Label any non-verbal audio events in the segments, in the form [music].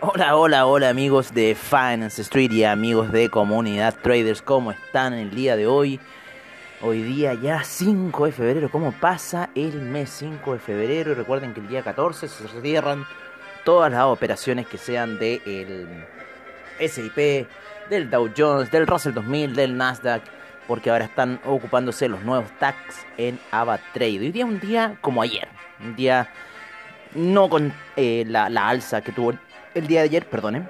Hola, hola, hola amigos de Finance Street y amigos de Comunidad Traders, ¿cómo están el día de hoy? Hoy día ya 5 de febrero, ¿cómo pasa el mes 5 de febrero? Y recuerden que el día 14 se cierran todas las operaciones que sean del SIP, del Dow Jones, del Russell 2000, del Nasdaq, porque ahora están ocupándose los nuevos tags en AvaTrade. Hoy día un día como ayer, un día no con eh, la, la alza que tuvo el día de ayer, perdonen.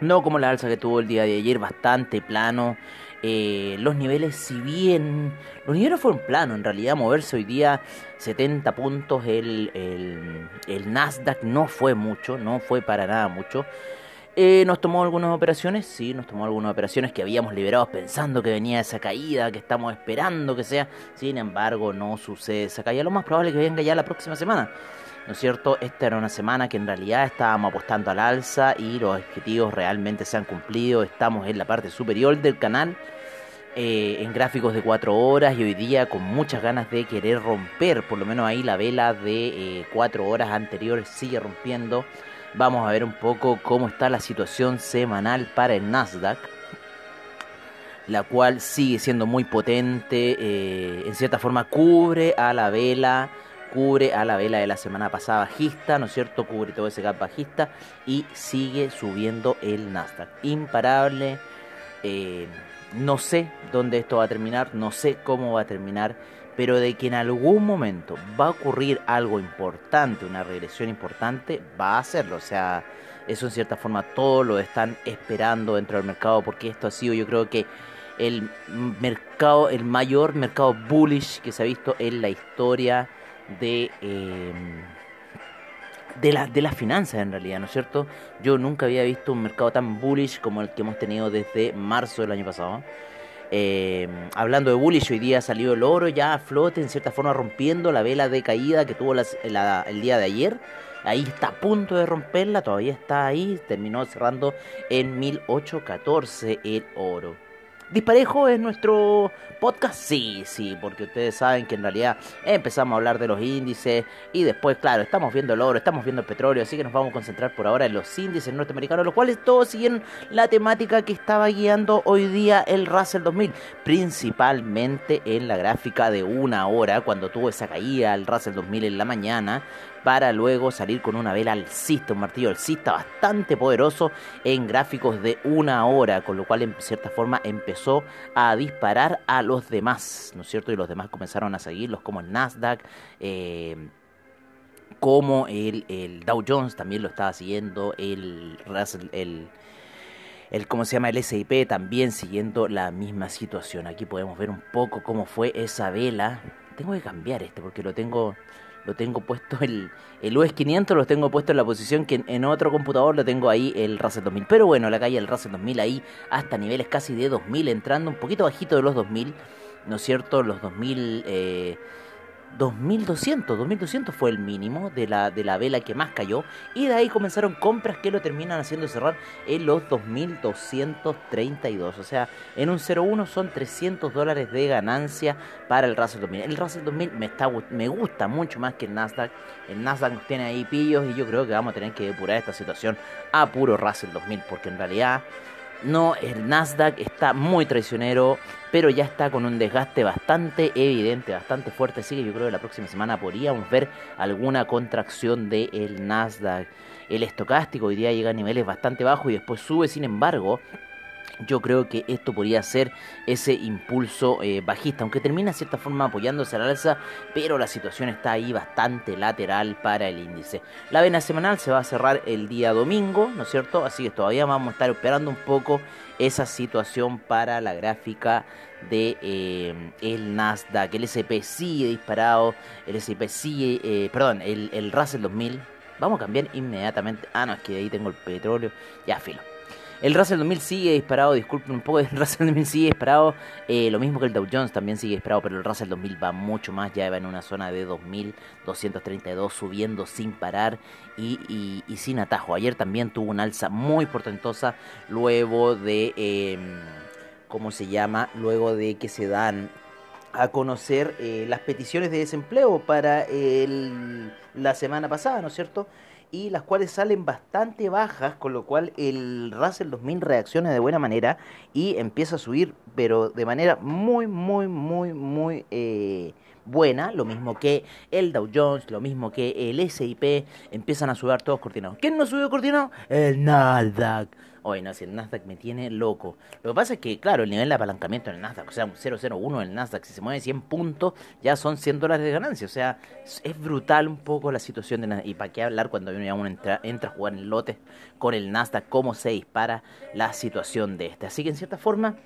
No como la alza que tuvo el día de ayer, bastante plano. Eh, los niveles, si bien los niveles fueron planos, en realidad moverse hoy día 70 puntos el, el, el Nasdaq no fue mucho, no fue para nada mucho. Eh, nos tomó algunas operaciones, sí, nos tomó algunas operaciones que habíamos liberado pensando que venía esa caída, que estamos esperando que sea. Sin embargo, no sucede esa caída. Lo más probable es que venga ya la próxima semana. ¿No es cierto? Esta era una semana que en realidad estábamos apostando al alza y los objetivos realmente se han cumplido. Estamos en la parte superior del canal, eh, en gráficos de 4 horas y hoy día con muchas ganas de querer romper, por lo menos ahí la vela de 4 eh, horas anteriores sigue rompiendo. Vamos a ver un poco cómo está la situación semanal para el Nasdaq la cual sigue siendo muy potente, eh, en cierta forma cubre a la vela cubre a la vela de la semana pasada bajista, ¿no es cierto? Cubre todo ese gap bajista y sigue subiendo el Nasdaq. Imparable. Eh, no sé dónde esto va a terminar, no sé cómo va a terminar, pero de que en algún momento va a ocurrir algo importante, una regresión importante, va a hacerlo. O sea, eso en cierta forma todos lo están esperando dentro del mercado porque esto ha sido yo creo que el mercado, el mayor mercado bullish que se ha visto en la historia de, em, de, la, de las finanzas en realidad, ¿no es cierto? Yo nunca había visto un mercado tan bullish como el que hemos tenido desde marzo del año pasado. Em, hablando de bullish, hoy día salió el oro ya a flote, en cierta forma rompiendo la vela de caída que tuvo el día de ayer. Ahí está a punto de romperla, todavía está ahí, terminó cerrando en 1814 el oro. ¿Disparejo es nuestro podcast? Sí, sí, porque ustedes saben que en realidad empezamos a hablar de los índices y después, claro, estamos viendo el oro, estamos viendo el petróleo, así que nos vamos a concentrar por ahora en los índices norteamericanos, los cuales todos siguen la temática que estaba guiando hoy día el Russell 2000, principalmente en la gráfica de una hora, cuando tuvo esa caída el Russell 2000 en la mañana, para luego salir con una vela alcista, un martillo alcista bastante poderoso en gráficos de una hora, con lo cual en cierta forma empezó a disparar a los demás, ¿no es cierto? Y los demás comenzaron a seguirlos como el Nasdaq. Eh, como el, Dow Jones también lo estaba siguiendo, el Russell, el, el cómo se llama el SIP también siguiendo la misma situación. Aquí podemos ver un poco cómo fue esa vela. Tengo que cambiar este porque lo tengo lo tengo puesto el, el US 500 lo tengo puesto en la posición que en, otro computador lo tengo ahí el Russell 2000 pero bueno la calle el Russell 2000 ahí hasta niveles casi de 2000 entrando un poquito bajito de los 2000 no es cierto los 2000 eh, 2200, 2200 fue el mínimo de la, de la vela que más cayó y de ahí comenzaron compras que lo terminan haciendo cerrar en los 2232, o sea, en un 01 son 300 dólares de ganancia para el Russell 2000. El Russell 2000 me, está, me gusta mucho más que el Nasdaq, el Nasdaq tiene ahí pillos y yo creo que vamos a tener que depurar esta situación a puro Russell 2000 porque en realidad no, el Nasdaq está muy traicionero, pero ya está con un desgaste bastante evidente, bastante fuerte. Así que yo creo que la próxima semana podríamos ver alguna contracción del Nasdaq. El estocástico hoy día llega a niveles bastante bajos y después sube, sin embargo, yo creo que esto podría ser ese impulso eh, bajista, aunque termina de cierta forma apoyándose a la alza, pero la situación está ahí bastante lateral para el índice. La vena semanal se va a cerrar el día domingo, ¿no es cierto? Así que todavía vamos a estar esperando un poco esa situación para la gráfica de eh, el Nasdaq, el S&P sigue disparado, el S&P sigue, eh, perdón, el, el Russell 2000, vamos a cambiar inmediatamente, ah no, es que ahí tengo el petróleo, ya filo. El Russell 2000 sigue disparado, disculpen un poco, [laughs] el Russell 2000 sigue disparado, eh, lo mismo que el Dow Jones también sigue disparado, pero el Russell 2000 va mucho más, ya va en una zona de 2232 subiendo sin parar y, sin atajo. Ayer también tuvo una alza muy portentosa luego de, em, ¿cómo se llama? Luego de que se dan a conocer eh, las peticiones de desempleo para el, la semana pasada, ¿no es cierto? Y las cuales salen bastante bajas, con lo cual el Russell 2000 reacciona de buena manera y empieza a subir, pero de manera muy, muy, muy, muy eh, buena, lo mismo que el Dow Jones, lo mismo que el SIP, empiezan a subir todos coordinados. ¿Quién no subió coordinado? El Nasdaq. Oye, no, si el Nasdaq me tiene loco. Lo que pasa es que, claro, el nivel de apalancamiento en el Nasdaq, o sea, un 001 en el Nasdaq, si se mueve 100 puntos, ya son 100 dólares de ganancia. O sea, es brutal un poco la situación de Nasdaq. Y para qué hablar cuando uno entra, entra a jugar en lotes con el Nasdaq, cómo se dispara la situación de este. Así que, en cierta forma,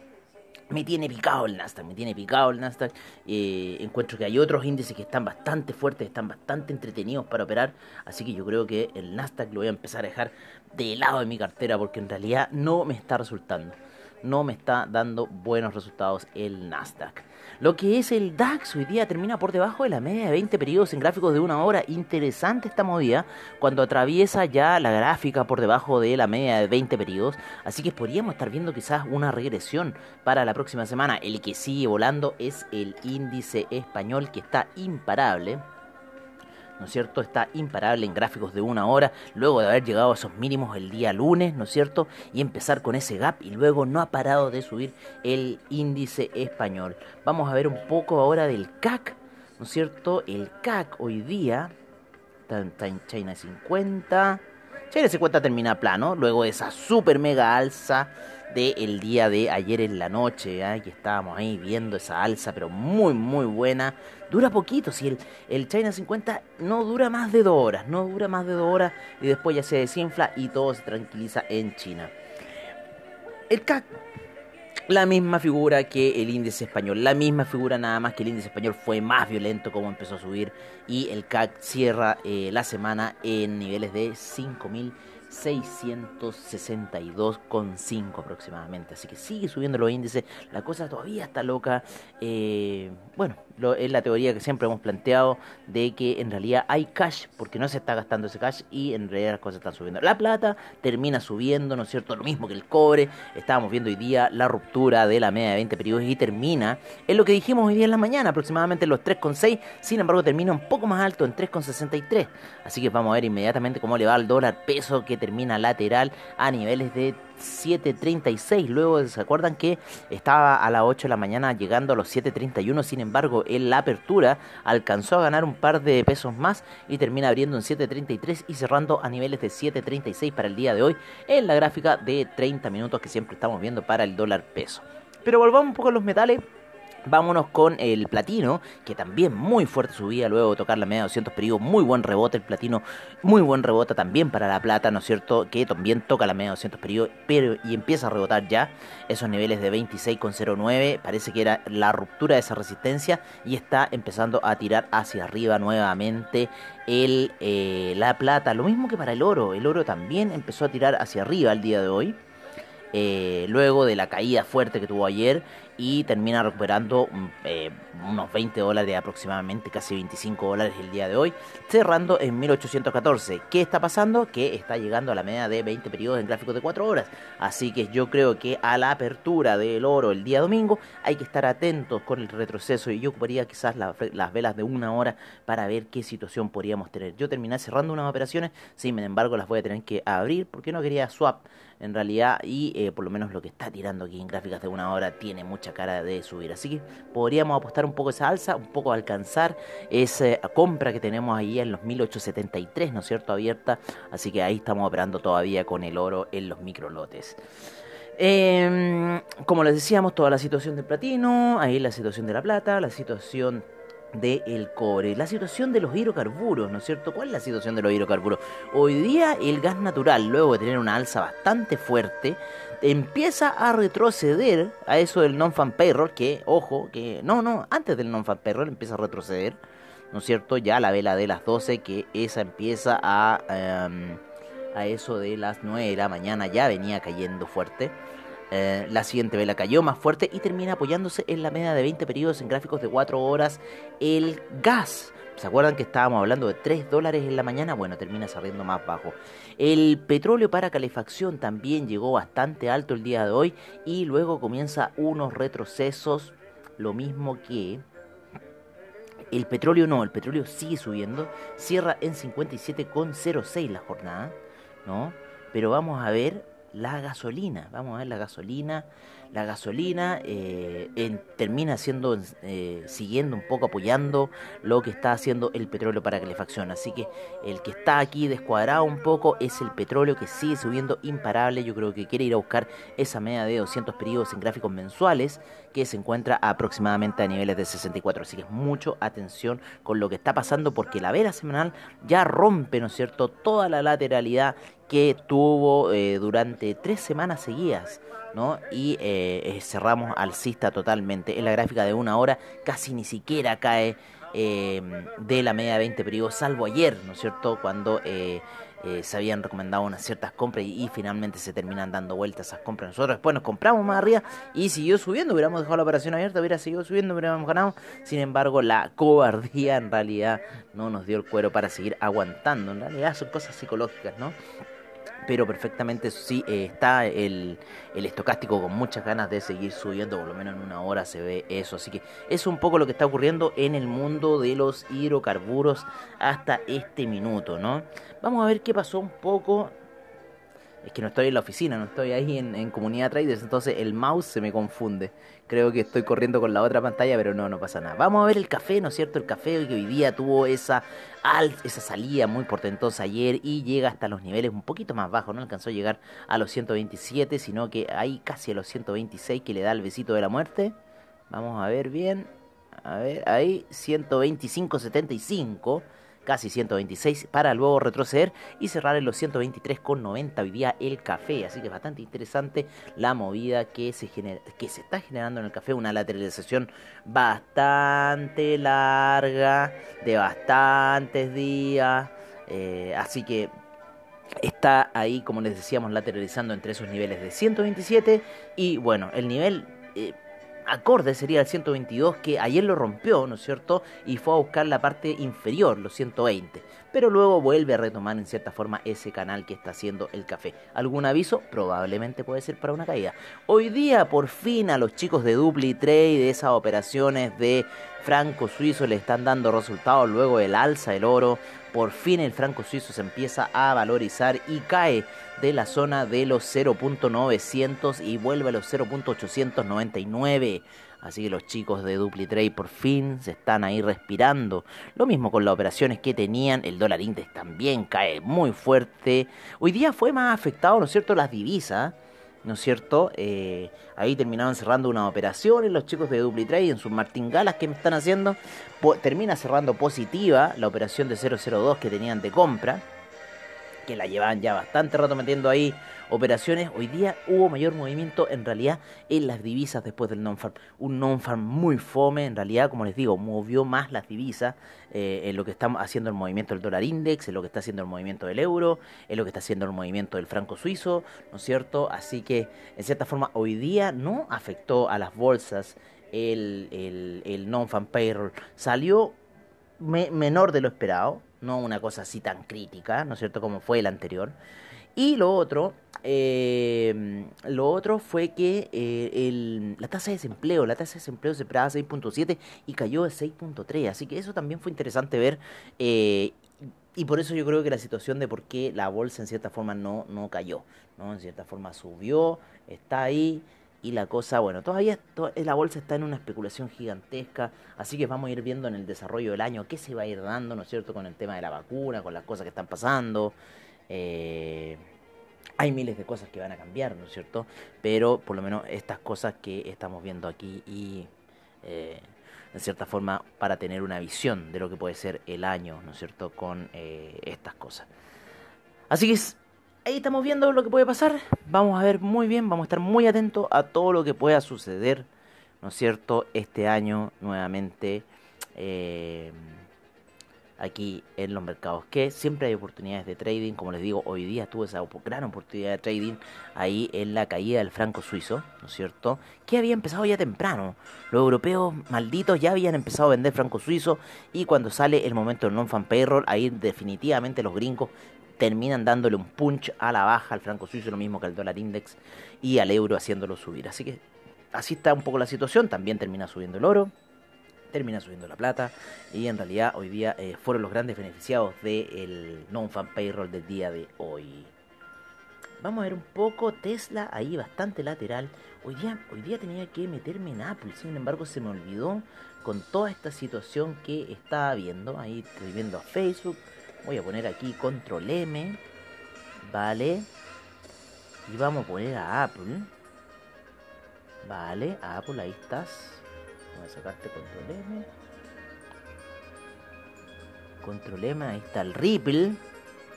me tiene picado el Nasdaq, me tiene picado el Nasdaq. Eh, encuentro que hay otros índices que están bastante fuertes, están bastante entretenidos para operar. Así que yo creo que el Nasdaq lo voy a empezar a dejar de lado de mi cartera porque en realidad no me está resultando. No me está dando buenos resultados el Nasdaq. Lo que es el DAX hoy día termina por debajo de la media de 20 periodos en gráficos de una hora. Interesante esta movida cuando atraviesa ya la gráfica por debajo de la media de 20 periodos. Así que podríamos estar viendo quizás una regresión para la próxima semana. El que sigue volando es el índice español que está imparable. ¿No es cierto? Está imparable en gráficos de una hora, luego de haber llegado a esos mínimos el día lunes, ¿no es cierto? Y empezar con ese gap y luego no ha parado de subir el índice español. Vamos a ver un poco ahora del CAC, ¿no es cierto? El CAC hoy día está en China 50. China 50 termina plano, luego de esa super mega alza del día de ayer en la noche, ¿eh? que estábamos ahí viendo esa alza, pero muy, muy buena. Dura poquito, si el, el China 50 no dura más de dos horas, no dura más de dos horas y después ya se desinfla y todo se tranquiliza en China. El CAC, la misma figura que el índice español, la misma figura nada más que el índice español fue más violento como empezó a subir y el CAC cierra eh, la semana en niveles de 5000 662,5 aproximadamente. Así que sigue subiendo los índices. La cosa todavía está loca. Eh, bueno, es la teoría que siempre hemos planteado de que en realidad hay cash porque no se está gastando ese cash y en realidad las cosas están subiendo. La plata termina subiendo, ¿no es cierto? Lo mismo que el cobre. Estábamos viendo hoy día la ruptura de la media de 20 periodos y termina en lo que dijimos hoy día en la mañana, aproximadamente los 3,6. Sin embargo, termina un poco más alto en 3,63. Así que vamos a ver inmediatamente cómo le va al dólar peso que termina lateral a niveles de 7.36. Luego se acuerdan que estaba a las 8 de la mañana llegando a los 7.31. Sin embargo, en la apertura alcanzó a ganar un par de pesos más y termina abriendo en 7.33 y cerrando a niveles de 7.36 para el día de hoy en la gráfica de 30 minutos que siempre estamos viendo para el dólar peso. Pero volvamos un poco a los metales. Vámonos con el platino, que también muy fuerte subía luego de tocar la media de 200 periodos. Muy buen rebote el platino, muy buen rebote también para la plata, ¿no es cierto? Que también toca la media de 200 periodos pero, y empieza a rebotar ya esos niveles de 26,09. Parece que era la ruptura de esa resistencia y está empezando a tirar hacia arriba nuevamente el, eh, la plata. Lo mismo que para el oro. El oro también empezó a tirar hacia arriba el día de hoy. Eh, luego de la caída fuerte que tuvo ayer y termina recuperando mm, eh, unos 20 dólares aproximadamente, casi 25 dólares el día de hoy, cerrando en 1814. ¿Qué está pasando? Que está llegando a la media de 20 periodos en gráficos de 4 horas. Así que yo creo que a la apertura del oro el día domingo hay que estar atentos con el retroceso y yo ocuparía quizás las velas de una hora para ver qué situación podríamos tener. Yo terminé cerrando unas operaciones, sin embargo las voy a tener que abrir porque no quería swap en realidad y eh, por lo menos lo que está tirando aquí en gráficas de una hora tiene mucha cara de subir. Así que podríamos apostar un poco esa alza, un poco alcanzar esa compra que tenemos ahí en los 1873, ¿no es cierto? Abierta. Así que ahí estamos operando todavía con el oro en los microlotes. Em, como les decíamos, toda la situación del platino, ahí la situación de la plata, la situación del cobre, la situación de los hidrocarburos, ¿no es cierto? ¿Cuál es la situación de los hidrocarburos? Hoy día el gas natural, luego de tener una alza bastante fuerte, empieza a retroceder a eso del non-fan payroll, que, ojo, que no, no, antes del non-fan payroll empieza a retroceder, ¿no es cierto? Ya la vela de las 12, que esa empieza a, em, a eso de las 9 de la mañana, ya venía cayendo fuerte. Eh, la siguiente vela cayó más fuerte y termina apoyándose en la media de 20 periodos en gráficos de 4 horas. El gas. ¿Se acuerdan que estábamos hablando de 3 dólares en la mañana? Bueno, termina saliendo más bajo. El petróleo para calefacción también llegó bastante alto el día de hoy y luego comienza unos retrocesos, lo mismo que el petróleo no, el petróleo sigue subiendo, cierra en 57,06 la jornada, ¿no? Pero vamos a ver la gasolina. Vamos a ver la gasolina. La gasolina eh, termina siendo, eh, siguiendo un poco apoyando lo que está haciendo el petróleo para calefacción. Así que el que está aquí descuadrado un poco es el petróleo que sigue subiendo imparable. Yo creo que quiere ir a buscar esa media de 200 periodos en gráficos mensuales que se encuentra aproximadamente a niveles de 64. Así que mucho atención con lo que está pasando porque la vela semanal ya rompe, ¿no es cierto?, toda la lateralidad que tuvo eh, durante tres semanas seguidas, ¿no? Y eh, eh, cerramos alcista totalmente. En la gráfica de una hora casi ni siquiera cae de la media de 20 periodos, salvo ayer, ¿no es cierto? Cuando se habían recomendado unas ciertas compras y, finalmente se terminan dando vueltas esas compras. Nosotros después nos compramos más arriba y siguió subiendo, hubiéramos dejado la operación abierta, hubiera seguido subiendo, hubiéramos ganado. Sin embargo, la cobardía en realidad no nos dio el cuero para seguir aguantando. En realidad son cosas psicológicas, ¿no? Pero perfectamente sí eh, está el, el, estocástico con muchas ganas de seguir subiendo, por lo menos en una hora se ve eso. Así que es un poco lo que está ocurriendo en el mundo de los hidrocarburos hasta este minuto, ¿no? Vamos a ver qué pasó un poco es que no estoy en la oficina, no estoy ahí en, comunidad traders, entonces el mouse se me confunde. Creo que estoy corriendo con la otra pantalla, pero no, no pasa nada. Vamos a ver el café, ¿no es cierto? El café que hoy día tuvo esa, esa salida muy portentosa ayer y llega hasta los niveles un poquito más bajos, no alcanzó a llegar a los 127, sino que ahí casi a los 126 que le da el besito de la muerte. Vamos a ver bien. A ver, ahí 125.75 casi 126 para luego retroceder y cerrar en los 123,90 hoy día el café. Así que bastante interesante la movida que se, genera, que se está generando en el café, una lateralización bastante larga, de bastantes días. Eh, así que está ahí, como les decíamos, lateralizando entre esos niveles de 127 y bueno, el nivel... Eh, acorde sería el 122 que ayer lo rompió, ¿no es cierto? Y fue a buscar la parte inferior, los 120. Pero luego vuelve a retomar en cierta forma ese canal que está haciendo el café. ¿Algún aviso? Probablemente puede ser para una caída. Hoy día por fin a los chicos de Dupli Trade, de esas operaciones de franco suizo le están dando resultados luego del alza del oro. Por fin el franco suizo se empieza a valorizar y cae de la zona de los 0.900 y vuelve a los 0.899. Así que los chicos de DupliTrade por fin se están ahí respirando. Lo mismo con las operaciones que tenían. El dólar index también cae muy fuerte. Hoy día fue más afectado, ¿no es cierto?, las divisas. ¿no es cierto? Eh, ahí terminaron cerrando una operación los chicos de DupliTrade en sus martingalas que me están haciendo. termina cerrando positiva la operación de 002 que tenían de compra que la llevaban ya bastante rato metiendo ahí operaciones. Hoy día hubo mayor movimiento en realidad en las divisas después del non-farm. Un non-farm muy fome, en realidad, como les digo, movió más las divisas eh, en lo que está haciendo el movimiento del dólar index, en lo que está haciendo el movimiento del euro, en lo que está haciendo el movimiento del franco suizo, ¿no es cierto? Así que, en cierta forma, hoy día no afectó a las bolsas el, el, el non-farm payroll. Salió menor de lo esperado, no una cosa así tan crítica, ¿no es cierto?, como fue el anterior. Y lo otro, eh, lo otro fue que eh, la tasa de desempleo, la tasa de desempleo se esperaba 6.7 y cayó de 6.3, así que eso también fue interesante ver. Eh, y por eso yo creo que la situación de por qué la bolsa en cierta forma no, no cayó, ¿no? En cierta forma subió, está ahí, y la cosa, bueno, todavía la bolsa está en una especulación gigantesca, así que vamos a ir viendo en el desarrollo del año qué se va a ir dando, ¿no es cierto?, con el tema de la vacuna, con las cosas que están pasando. Eh, hay miles de cosas que van a cambiar, ¿no es cierto? Pero por lo menos estas cosas que estamos viendo aquí y eh, en cierta forma para tener una visión de lo que puede ser el año, ¿no es cierto? Con eh, estas cosas. Así que ahí estamos viendo lo que puede pasar. Vamos a ver muy bien, vamos a estar muy atentos a todo lo que pueda suceder, ¿no es cierto? Este año nuevamente. Eh, aquí en los mercados, que siempre hay oportunidades de trading, como les digo, hoy día tuve esa gran oportunidad de trading ahí en la caída del franco suizo, ¿no es cierto? Que había empezado ya temprano. Los europeos malditos ya habían empezado a vender franco suizo y cuando sale el momento del non-fan payroll, ahí definitivamente los gringos terminan dándole un punch a la baja al franco suizo, lo mismo que al dólar index y al euro haciéndolo subir. Así que así está un poco la situación, también termina subiendo el oro termina subiendo la plata y en realidad hoy día eh, fueron los grandes beneficiados del non-fan payroll del día de hoy. Vamos a ver un poco Tesla ahí bastante lateral. Hoy día, hoy día tenía que meterme en Apple, sin embargo se me olvidó con toda esta situación que estaba viendo. Ahí estoy viendo a Facebook. Voy a poner aquí control M. Vale. Y vamos a poner a Apple. Vale, Apple, ahí estás. Vamos a sacarte control M. Control M, ahí está el Ripple.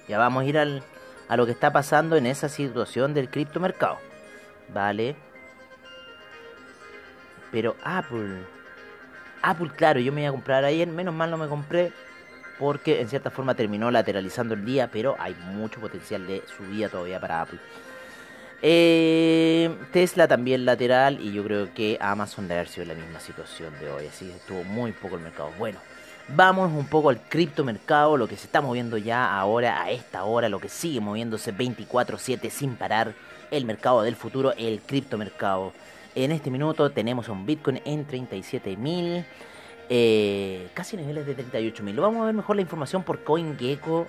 Ya vamos a ir al, a lo que está pasando en esa situación del criptomercado. Vale. Pero Apple. Apple, claro, yo me iba a comprar ayer. Menos mal no me compré. Porque en cierta forma terminó lateralizando el día. Pero hay mucho potencial de subida todavía para Apple. Eh, Tesla también lateral y yo creo que Amazon debe haber sido la misma situación de hoy, así que estuvo muy poco el mercado. Bueno, vamos un poco al criptomercado, lo que se está moviendo ya ahora, a esta hora, lo que sigue moviéndose 24/7 sin parar, el mercado del futuro, el criptomercado. En este minuto tenemos un Bitcoin en 37.000, eh, casi niveles de 38.000. Vamos a ver mejor la información por CoinGecko.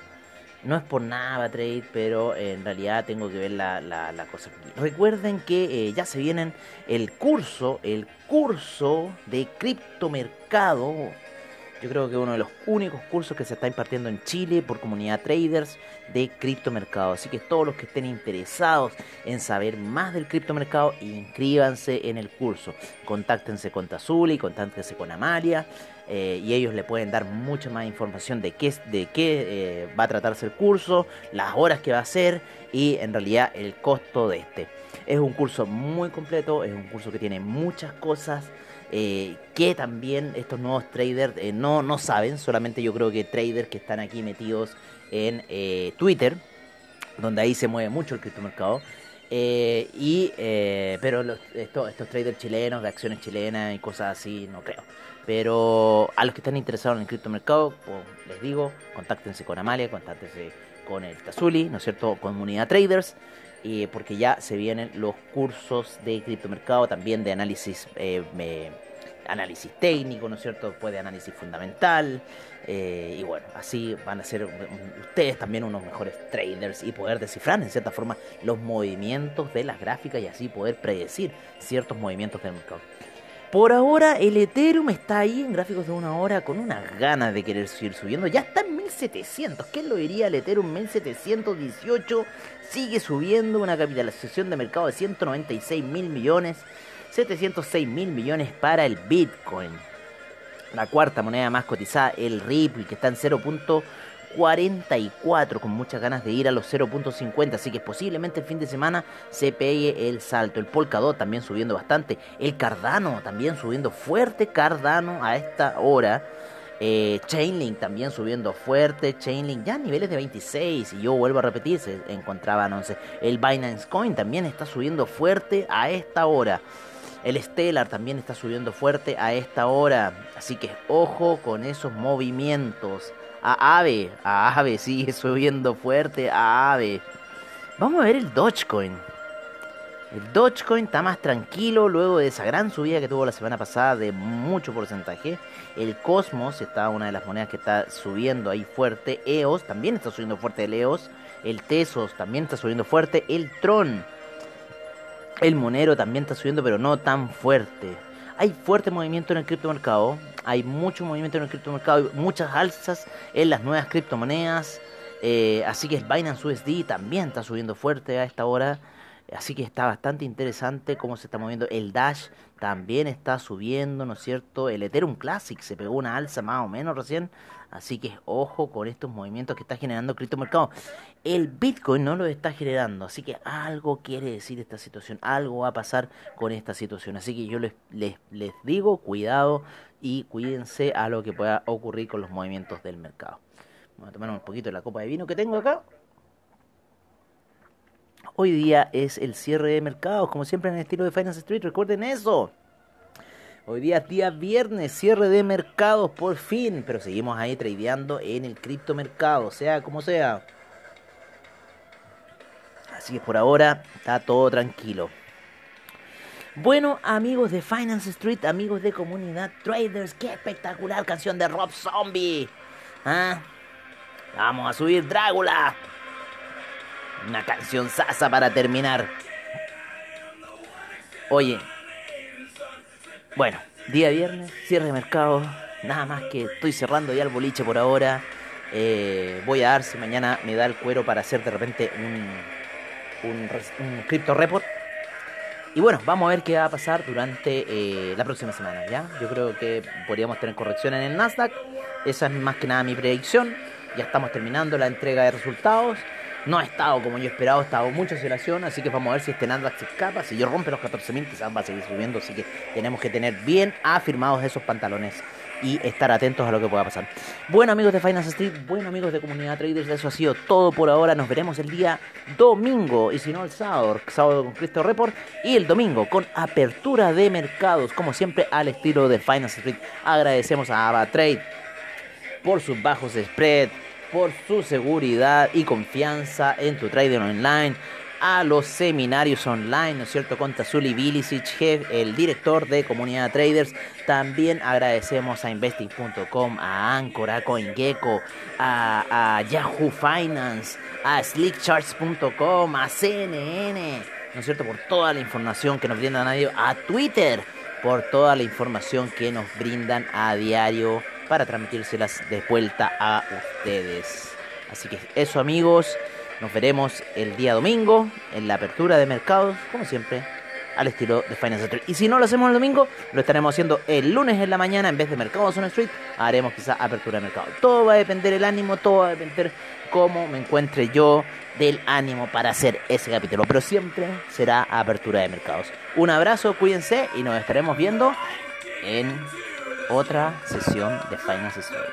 No es por nada trade, pero en realidad tengo que ver la, la, cosa Recuerden que eh, ya se vienen el curso, el curso de criptomercado yo creo que uno de los únicos cursos que se está impartiendo en Chile por comunidad traders de criptomercado. Así que todos los que estén interesados en saber más del criptomercado, inscríbanse en el curso. Contáctense con Tazuli, contáctense con Amalia. Eh, y ellos le pueden dar mucha más información de qué, de qué eh, va a tratarse el curso, las horas que va a ser y en realidad el costo de este. Es un curso muy completo, es un curso que tiene muchas cosas eh, que también estos nuevos traders eh, no, no saben, solamente yo creo que traders que están aquí metidos en eh, Twitter, donde ahí se mueve mucho el criptomercado. y, pero estos, estos traders chilenos de acciones chilenas y cosas así, no creo. Pero a los que están interesados en el criptomercado, pues, les digo, contáctense con Amalia, contáctense con el Tazuli, ¿no es cierto? Comunidad Traders. Eh, porque ya se vienen los cursos de criptomercado, también de análisis, análisis técnico, ¿no es cierto? Después de análisis fundamental, eh, y bueno, así van a ser ustedes también unos mejores traders y poder descifrar en cierta forma los movimientos de las gráficas y así poder predecir ciertos movimientos del mercado. Por ahora el Ethereum está ahí en gráficos de una hora con unas ganas de querer seguir subiendo. Ya está en 1700. ¿Quién lo diría? El Ethereum 1718 sigue subiendo una capitalización de mercado de 196 mil millones. 706 mil millones para el Bitcoin. La cuarta moneda más cotizada, el Ripple, que está en 0. 44 con muchas ganas de ir a los 0.50 así que posiblemente el fin de semana se pegue el salto. El Polkadot también subiendo bastante. El Cardano también subiendo fuerte. Cardano a esta hora. Eh, Chainlink también subiendo fuerte. Chainlink ya a niveles de 26 y yo vuelvo a repetir se encontraban 11 el Binance Coin también está subiendo fuerte a esta hora el Stellar también está subiendo fuerte a esta hora así que ojo con esos movimientos a Ave. A Ave sigue [laughs] subiendo fuerte. A Ave. Vamos a ver el Dogecoin. El Dogecoin está más tranquilo luego de esa gran subida que tuvo la semana pasada de mucho porcentaje. El Cosmos está una de las monedas que está subiendo ahí fuerte. EOS también está subiendo fuerte el EOS. El Tesos también está subiendo fuerte. El Tron. El Monero también está subiendo pero no tan fuerte. Hay fuerte movimiento en el criptomercado hay mucho movimiento en el criptomercado, muchas alzas en las nuevas criptomonedas. Eh, así que Binance USD también está subiendo fuerte a esta hora. Así que está bastante interesante cómo se está moviendo. El Dash también está subiendo, ¿no es cierto? El Ethereum Classic se pegó una alza más o menos recién. Así que ojo con estos movimientos que está generando criptomercado. El Bitcoin no lo está generando. Así que algo quiere decir esta situación. Algo va a pasar con esta situación. Así que yo les, les, les digo, cuidado y cuídense a lo que pueda ocurrir con los movimientos del mercado. Vamos a tomar un poquito de la copa de vino que tengo acá. Hoy día es el cierre de mercados, como siempre en el estilo de Finance Street, recuerden eso. Hoy día es día viernes, cierre de mercados por fin, pero seguimos ahí tradeando en el criptomercado, sea como sea. Así que por ahora está todo tranquilo. Bueno, amigos de Finance Street, amigos de Comunidad Traders, qué espectacular canción de Rob Zombie. ¿Ah? Vamos a subir Drácula. Una canción sasa para terminar. Oye. Bueno, día viernes, cierre de mercado. Nada más que estoy cerrando ya el boliche por ahora. Eh, voy a dar si mañana me da el cuero para hacer de repente un, un, crypto report. Y bueno, vamos a ver qué va a pasar durante eh, la próxima semana, ¿ya? Yo creo que podríamos tener corrección en el Nasdaq. Esa es más que nada mi predicción. Ya estamos terminando la entrega de resultados. No ha estado como yo esperaba, ha estado mucha oscilación, así que vamos a ver si este Nasdaq se escapa. Si yo rompe los 14.000, quizás va a seguir subiendo, así que tenemos que tener bien afirmados esos pantalones y estar atentos a lo que pueda pasar. Bueno amigos de Finance Street, bueno amigos de Comunidad Traders, eso ha sido todo por ahora. Nos veremos el día domingo y si no el sábado, sábado con Cristo Report y el domingo con apertura de mercados, como siempre al estilo de Finance Street. Agradecemos a AvaTrade por sus bajos spread, por su seguridad y confianza en tu trading online, a los seminarios online, ¿no es cierto? Con Tazuli Bilicic, el director de Comunidad Traders. También agradecemos a Investing.com, a Anchor, a CoinGecko, a, Yahoo Finance, a SlickCharts.com, a CNN, ¿no es cierto? Por toda la información que nos brindan a a Twitter, por toda la información que nos brindan a diario para transmitírselas de vuelta a ustedes. Así que eso amigos, nos veremos el día domingo en la apertura de mercados, como siempre, al estilo de Finance Street. Y si no lo hacemos el domingo, lo estaremos haciendo el lunes en la mañana en vez de Mercados on Street, haremos quizá apertura de mercado. Todo va a depender el ánimo, todo va a depender cómo me encuentre yo del ánimo para hacer ese capítulo, pero siempre será apertura de mercados. Un abrazo, cuídense y nos estaremos viendo en otra sesión de Finance Street.